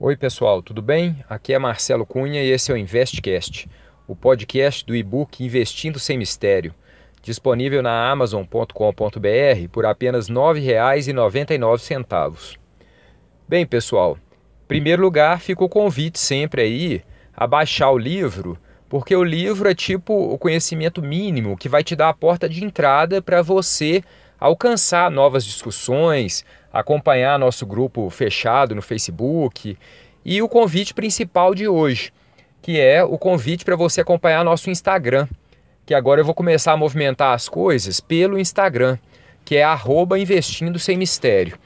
Oi, pessoal, tudo bem? Aqui é Marcelo Cunha e esse é o Investcast, o podcast do e-book Investindo Sem Mistério, disponível na amazon.com.br por apenas R$ 9,99. Bem, pessoal, em primeiro lugar, fica o convite sempre aí a baixar o livro, porque o livro é tipo o conhecimento mínimo que vai te dar a porta de entrada para você alcançar novas discussões, acompanhar nosso grupo fechado no Facebook e o convite principal de hoje, que é o convite para você acompanhar nosso Instagram, que agora eu vou começar a movimentar as coisas pelo Instagram, que é arroba investindo sem mistério.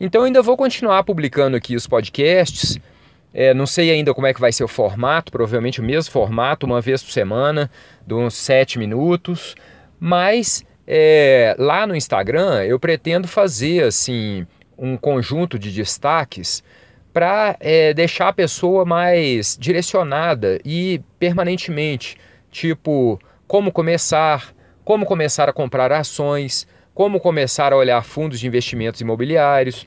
Então ainda vou continuar publicando aqui os podcasts. É, não sei ainda como é que vai ser o formato, provavelmente o mesmo formato, uma vez por semana, de uns 7 minutos. Mas é, lá no Instagram eu pretendo fazer assim um conjunto de destaques para é, deixar a pessoa mais direcionada e permanentemente, tipo como começar, como começar a comprar ações, como começar a olhar fundos de investimentos imobiliários,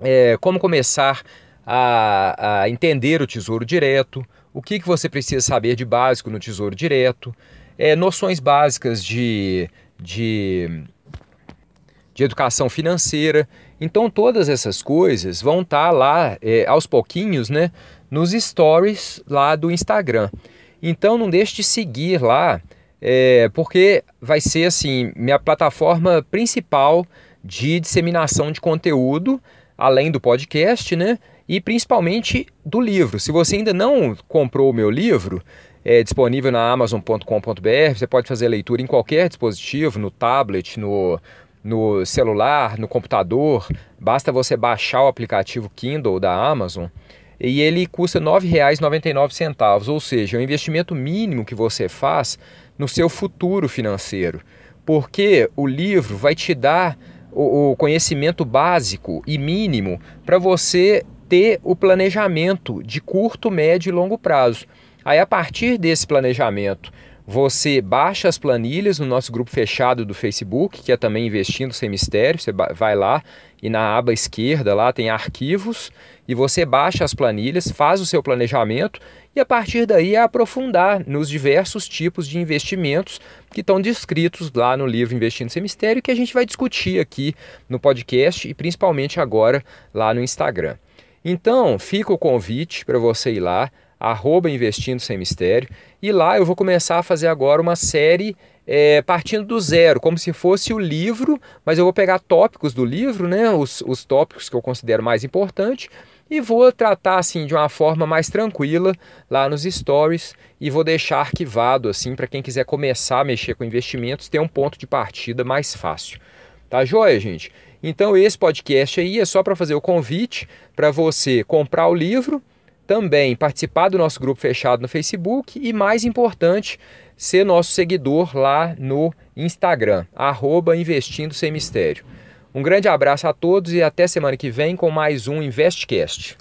é, como começar a, a, entender o Tesouro Direto, o que, que você precisa saber de básico no Tesouro Direto, é, noções básicas de de, de educação financeira. Então, todas essas coisas vão estar tá lá é, aos pouquinhos, né? Nos stories lá do Instagram. Então, não deixe de seguir lá, é, porque vai ser assim minha plataforma principal de disseminação de conteúdo, além do podcast, né? E principalmente do livro. Se você ainda não comprou o meu livro, é disponível na amazon.com.br. Você pode fazer leitura em qualquer dispositivo, no tablet, no, no celular, no computador. Basta você baixar o aplicativo Kindle da Amazon e ele custa R$ 9,99, ou seja, é o investimento mínimo que você faz no seu futuro financeiro. Porque o livro vai te dar o conhecimento básico e mínimo para você ter o planejamento de curto, médio e longo prazo. Aí, a partir desse planejamento, você baixa as planilhas no nosso grupo fechado do Facebook, que é também Investindo Sem Mistério. Você vai lá e na aba esquerda lá tem arquivos e você baixa as planilhas, faz o seu planejamento e a partir daí é aprofundar nos diversos tipos de investimentos que estão descritos lá no livro Investindo Sem Mistério que a gente vai discutir aqui no podcast e principalmente agora lá no Instagram. Então, fica o convite para você ir lá, arroba Investindo Sem Mistério. E lá eu vou começar a fazer agora uma série é, partindo do zero, como se fosse o livro, mas eu vou pegar tópicos do livro, né, os, os tópicos que eu considero mais importantes, e vou tratar assim de uma forma mais tranquila lá nos stories e vou deixar arquivado assim para quem quiser começar a mexer com investimentos ter um ponto de partida mais fácil. Tá joia, gente? Então esse podcast aí é só para fazer o convite para você comprar o livro também participar do nosso grupo fechado no Facebook e, mais importante, ser nosso seguidor lá no Instagram, arroba Investindo Sem Mistério. Um grande abraço a todos e até semana que vem com mais um InvestCast.